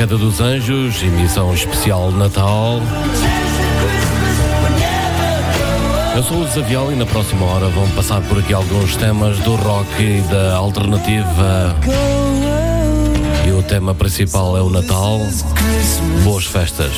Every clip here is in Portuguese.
Década dos Anjos, emissão especial Natal. Eu sou o Zavial e na próxima hora vão passar por aqui alguns temas do rock e da alternativa. E o tema principal é o Natal. Boas festas.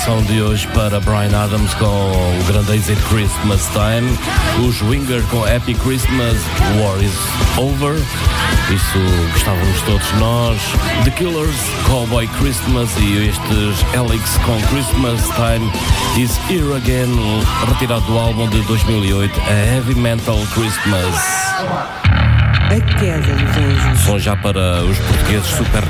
Edição de hoje para Brian Adams com o grande êxito Christmas Time, os Winger com Happy Christmas, War is Over, isso gostávamos todos nós, The Killers, Cowboy Christmas e estes Alex com Christmas Time is Here Again, retirado do álbum de 2008, a Heavy Metal Christmas. A queda dos anjos. Som já para os portugueses super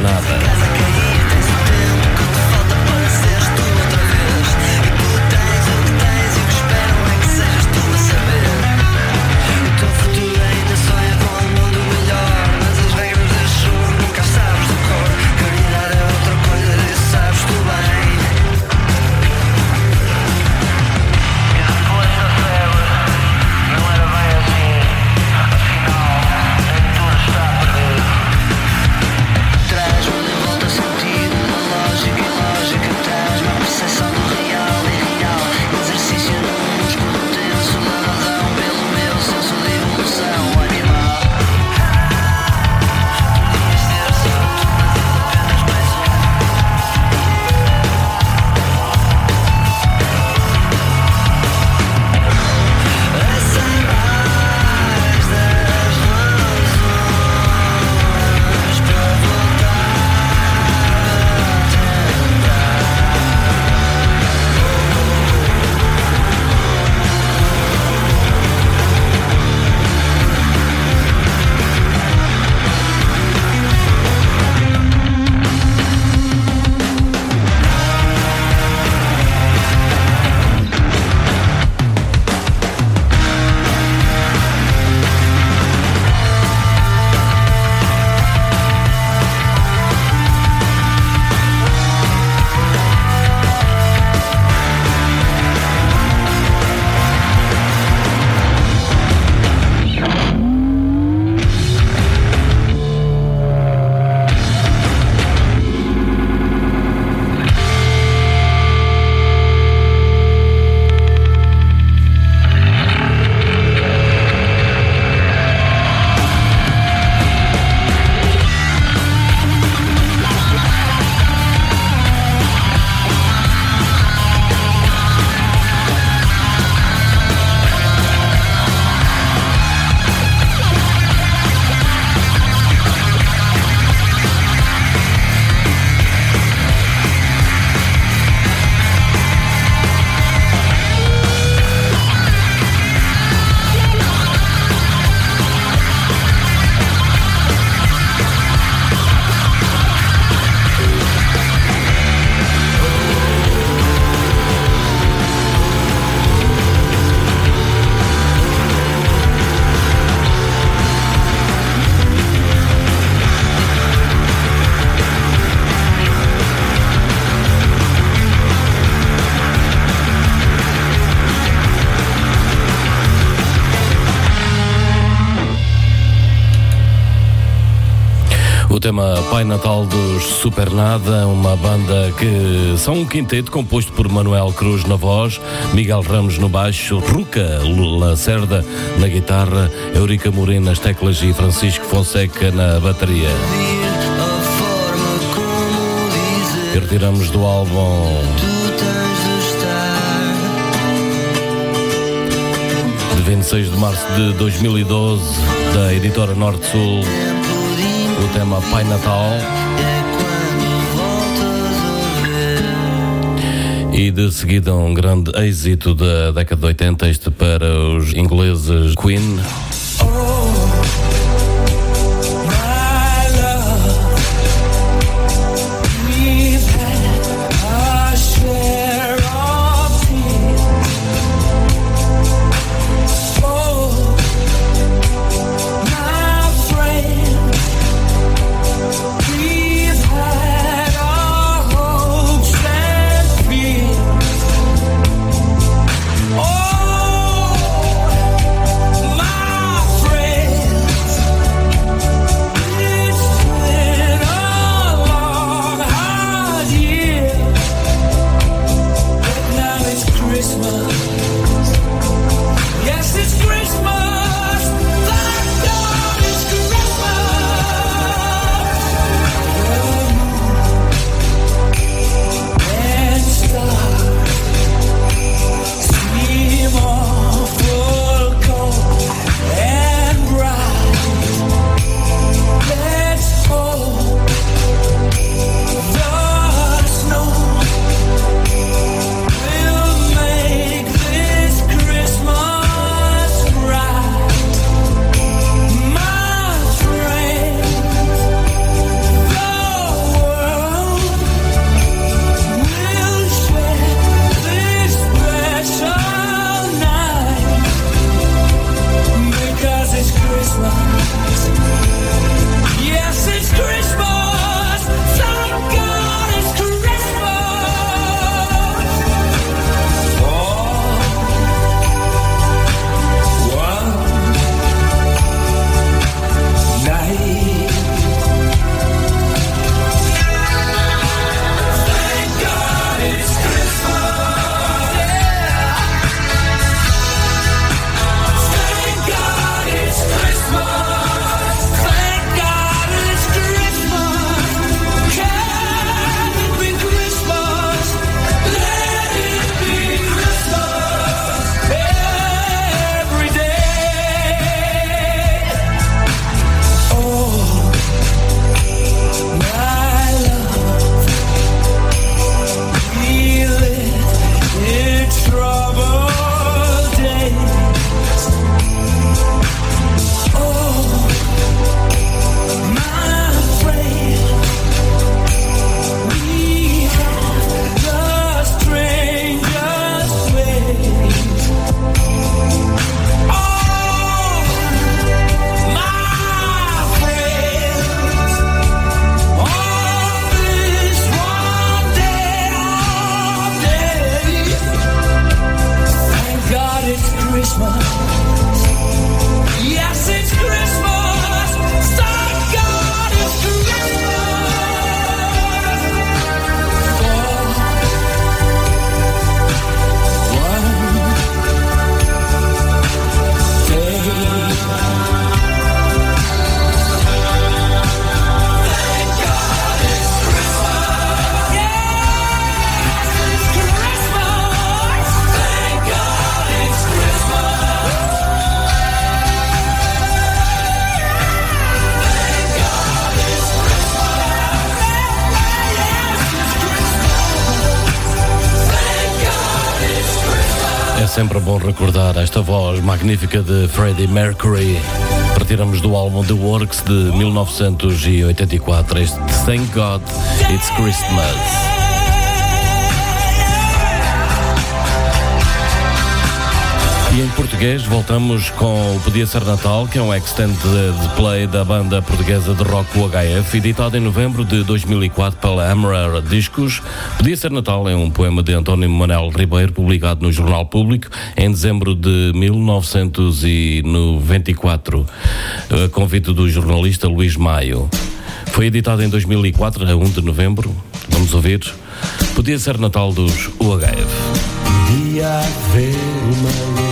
Pai Natal dos Supernada, uma banda que são um quinteto composto por Manuel Cruz na voz, Miguel Ramos no baixo, Ruca Lacerda na guitarra, Eurica Morim nas teclas e Francisco Fonseca na bateria. E retiramos do álbum de estar de 26 de março de 2012 da editora Norte Sul o tema Pai Natal e de seguida um grande êxito da década de 80, este para os ingleses Queen. Sempre bom recordar esta voz magnífica de Freddie Mercury. Partiramos do álbum The Works de 1984, este Thank God It's Christmas. Em português voltamos com o Podia Ser Natal, que é um extended play da banda portuguesa de rock UHF, editado em novembro de 2004 pela Amara Discos. Podia Ser Natal é um poema de António Manuel Ribeiro, publicado no Jornal Público em dezembro de 1994, a convite do jornalista Luís Maio. Foi editado em 2004, a 1 de novembro. Vamos ouvir. Podia Ser Natal dos UHF. Podia haver uma luz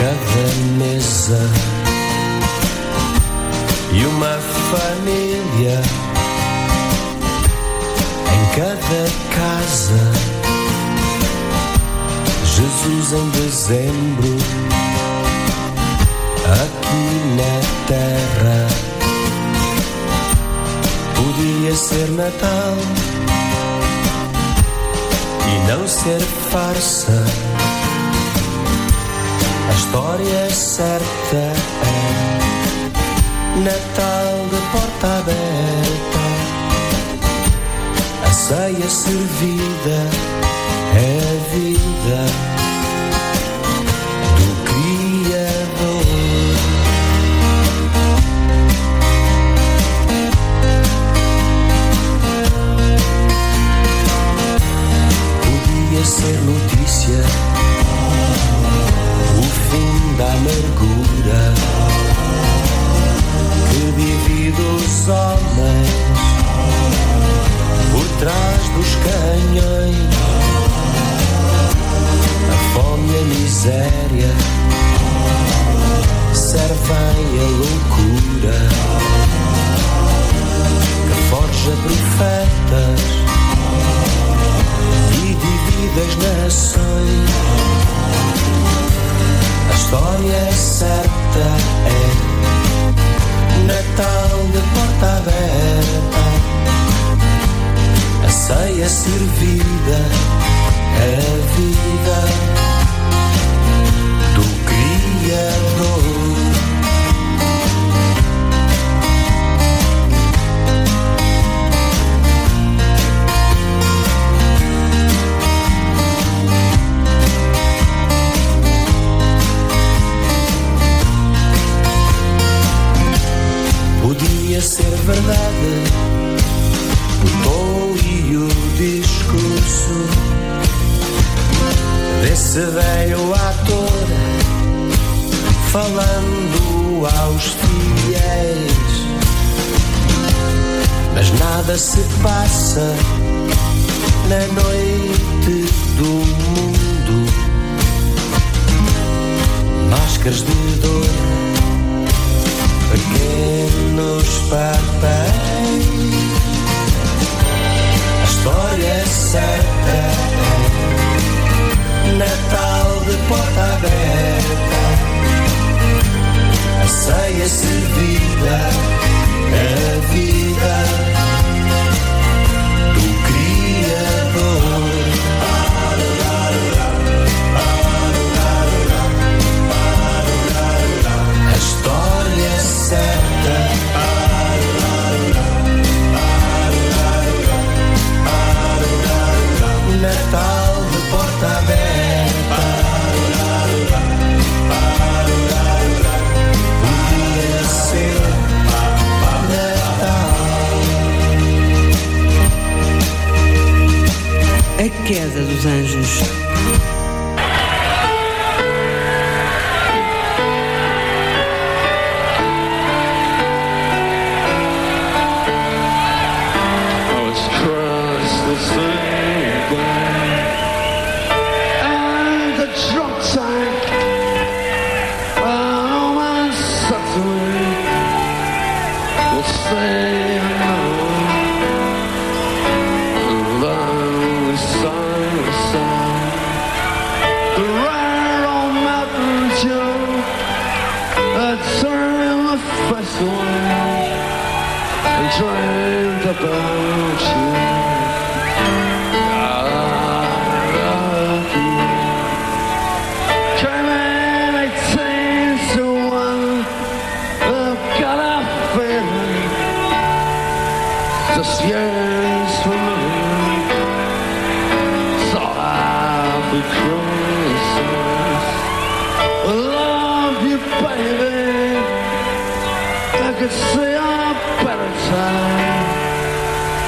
cada mesa e uma família em cada casa. Jesus em dezembro, aqui na terra, podia ser Natal e não ser farsa. A história certa é Natal de porta aberta. A ceia servida é a vida do Criador. Podia ser notícia da amargura que divide os homens por trás dos canhões. A fome e a miséria servem a loucura que forja profetas e divide as nações. História certa é Natal de porta aberta, a ceia servida é a vida do Criador. Ser verdade o tom e o discurso desse velho ator falando aos fiéis. Mas nada se passa na noite do mundo. Máscaras de dor pequenos papéis. A história é certa Natal de porta aberta.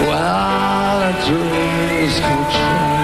Well, the dreams come true.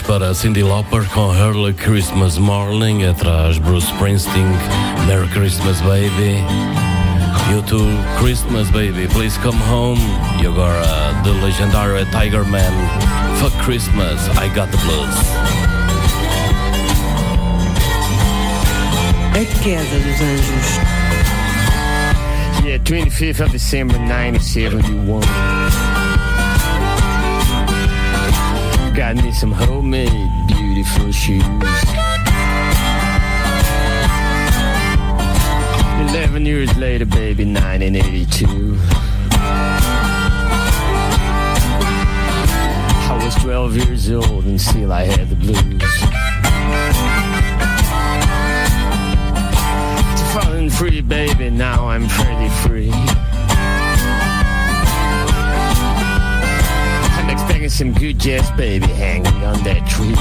Para Cindy Lauper com Early Christmas Morning, atrás Bruce Springsteen, Merry Christmas Baby. You too, Christmas Baby, please come home. E agora, The Legendary Tiger Man, Fuck Christmas, I Got the Blues. A queda dos anjos. Yeah, 25th of December 1971. Got me some homemade beautiful shoes. 11 years later, baby, 1982. I was 12 years old and still I had the blues. Falling free, baby, now I'm pretty free. Expecting some good jazz, baby, hanging on that tree.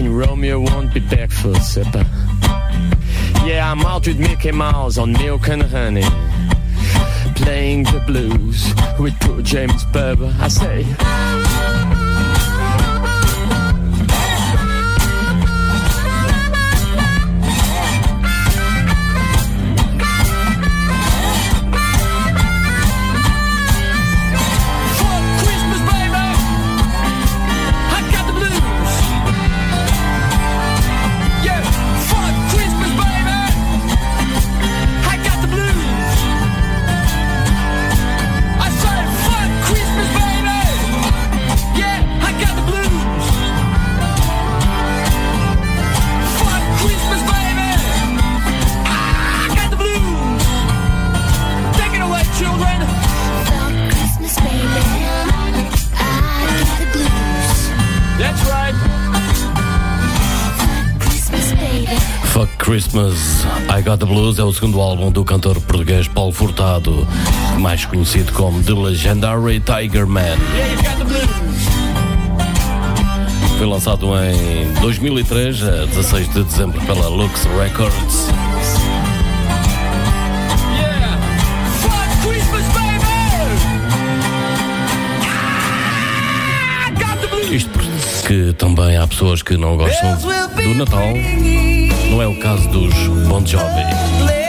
Fucking Romeo won't be back for supper. Yeah, I'm out with Mickey Mouse on milk and honey. Playing the blues with poor James Berber. I say, Christmas, I Got the Blues é o segundo álbum do cantor português Paulo Furtado, mais conhecido como The Legendary Tiger Man. Foi lançado em 2003, a 16 de dezembro, pela Lux Records. Porque também há pessoas que não gostam do Natal. Não é o caso dos Bon Jovi.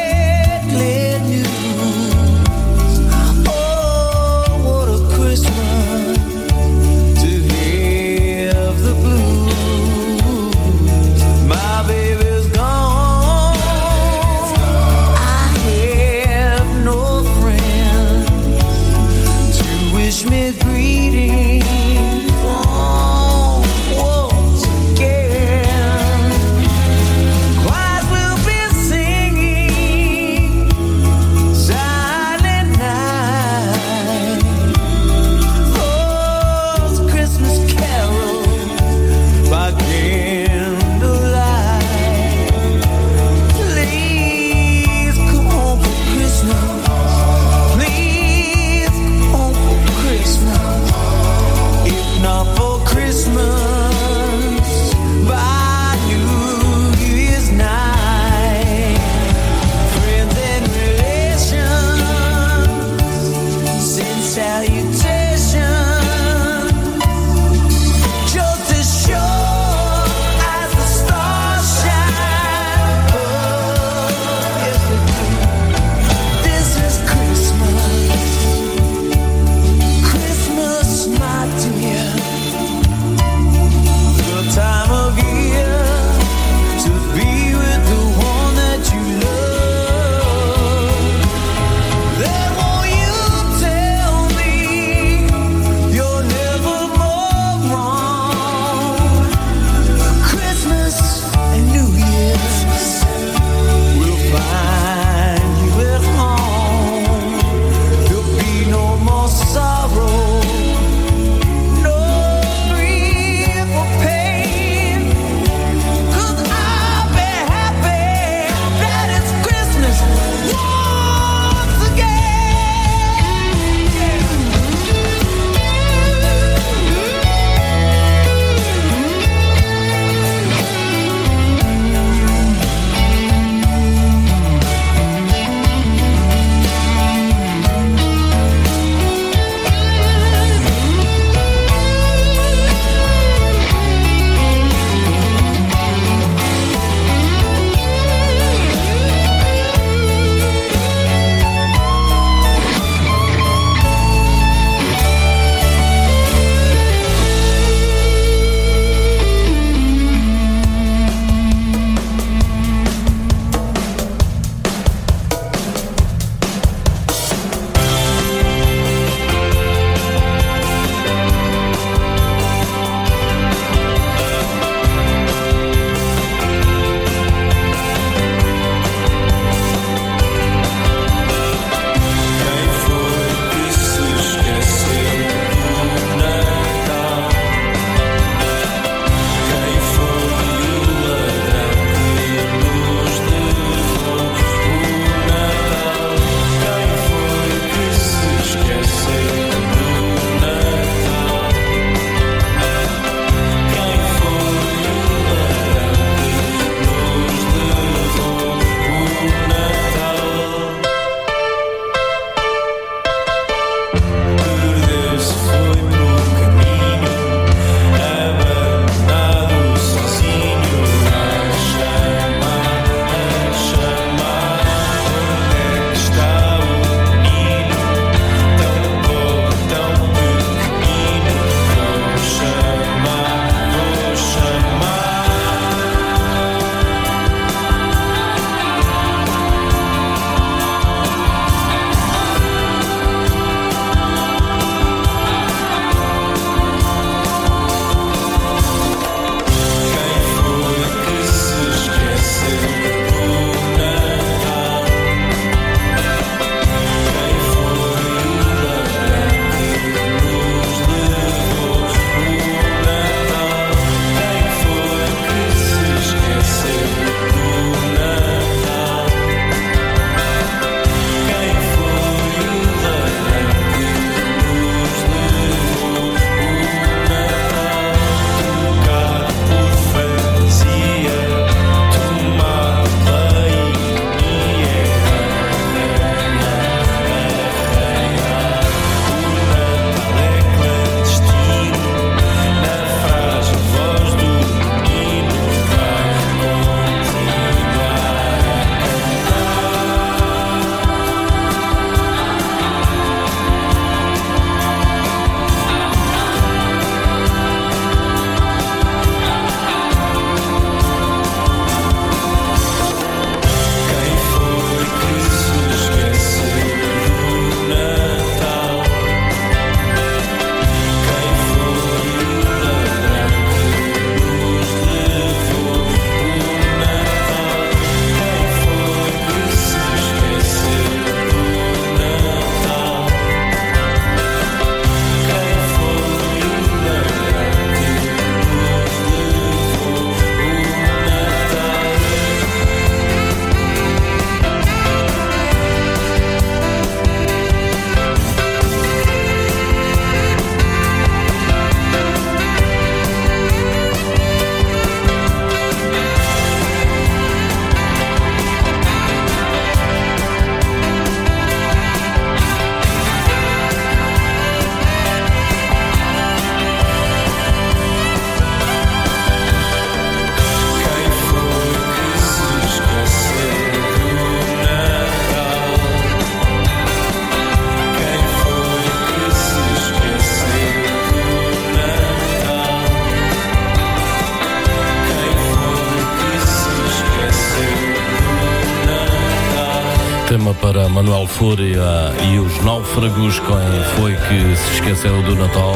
Fragus, quem foi que se esqueceu do Natal,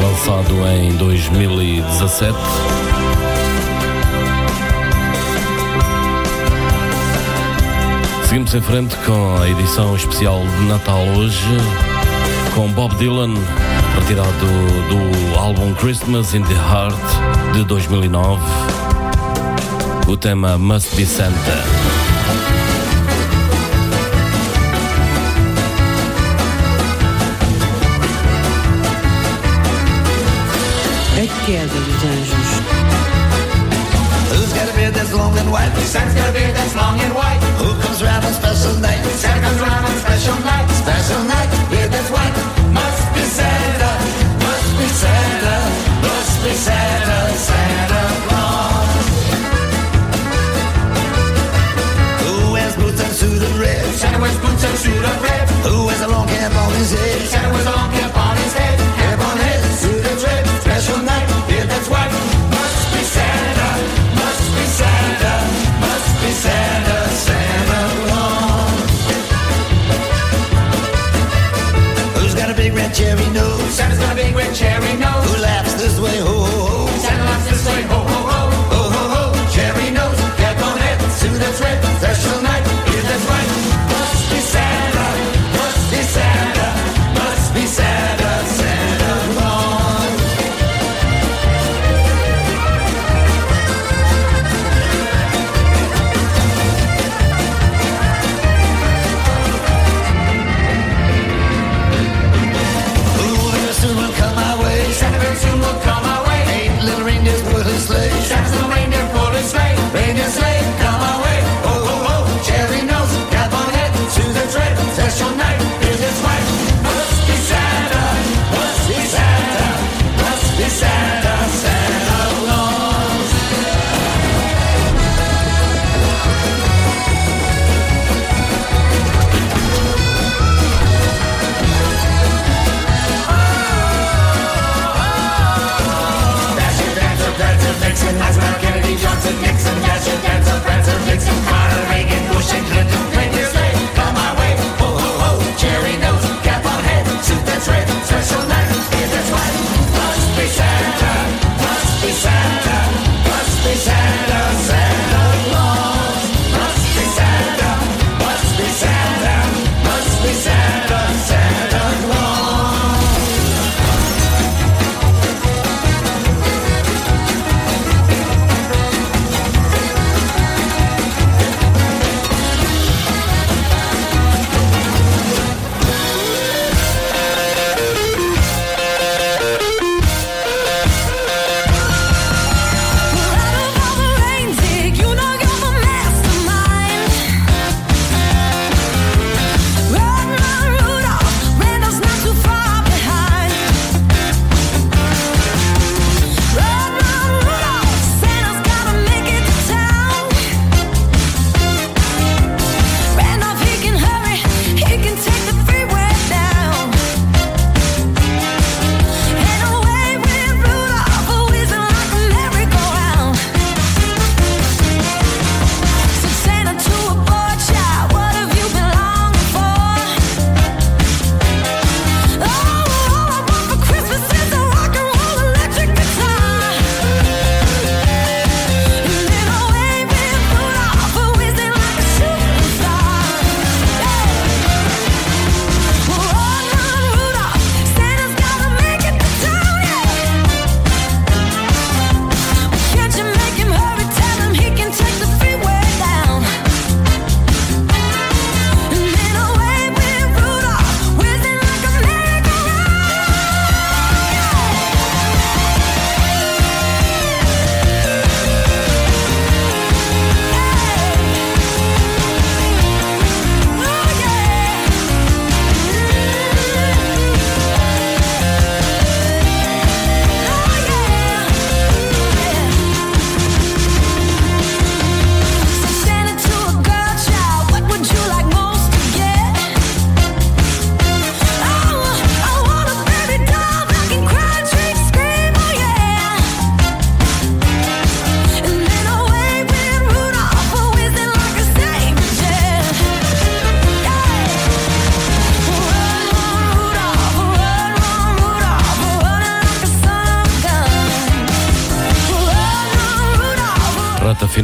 lançado em 2017. Seguimos em frente com a edição especial de Natal hoje, com Bob Dylan, retirado do, do álbum Christmas in the Heart de 2009. O tema Must Be Santa. when the sun's gonna be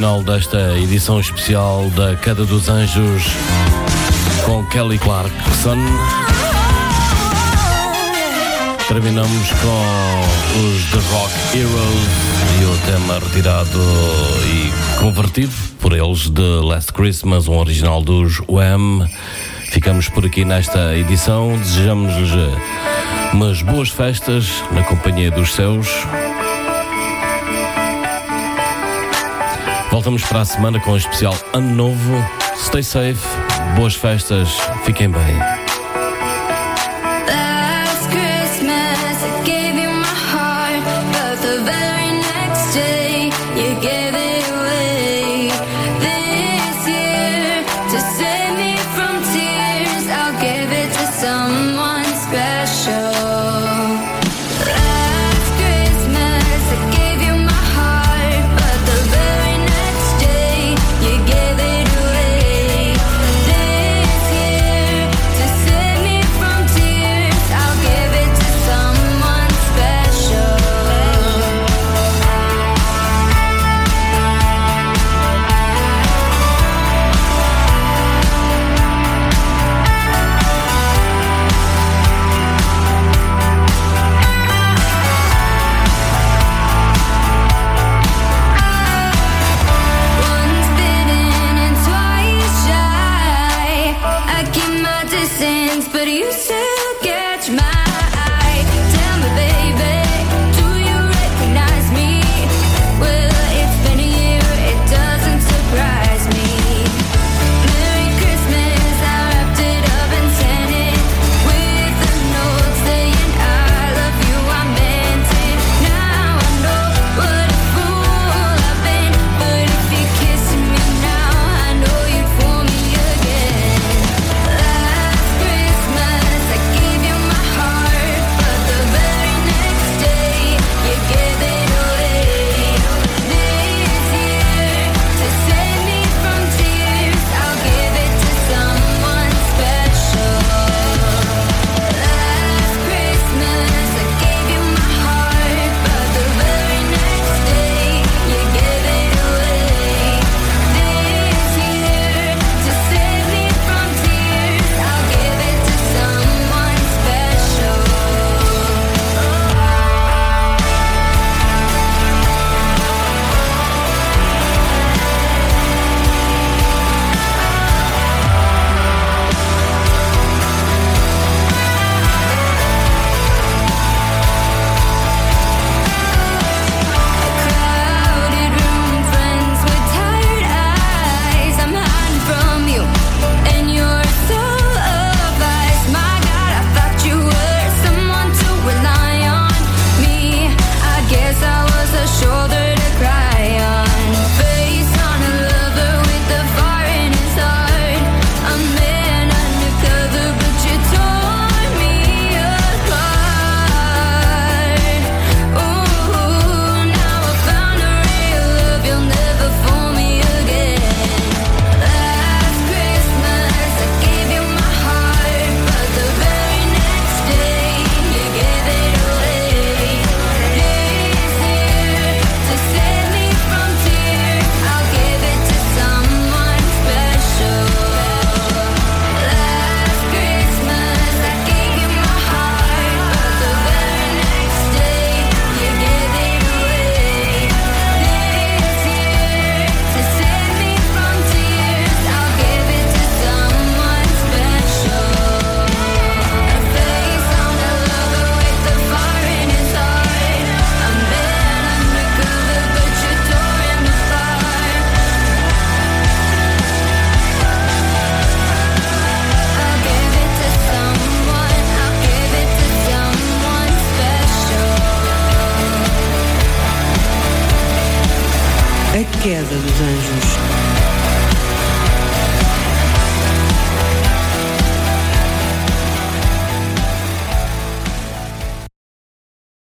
final desta edição especial da Cada dos Anjos com Kelly Clarkson. Terminamos com os The Rock Heroes e o tema retirado e convertido por eles de Last Christmas, um original dos Wham. Ficamos por aqui nesta edição. Desejamos-lhes eh, umas boas festas na companhia dos seus. Voltamos para a semana com um especial Ano Novo. Stay safe, boas festas, fiquem bem.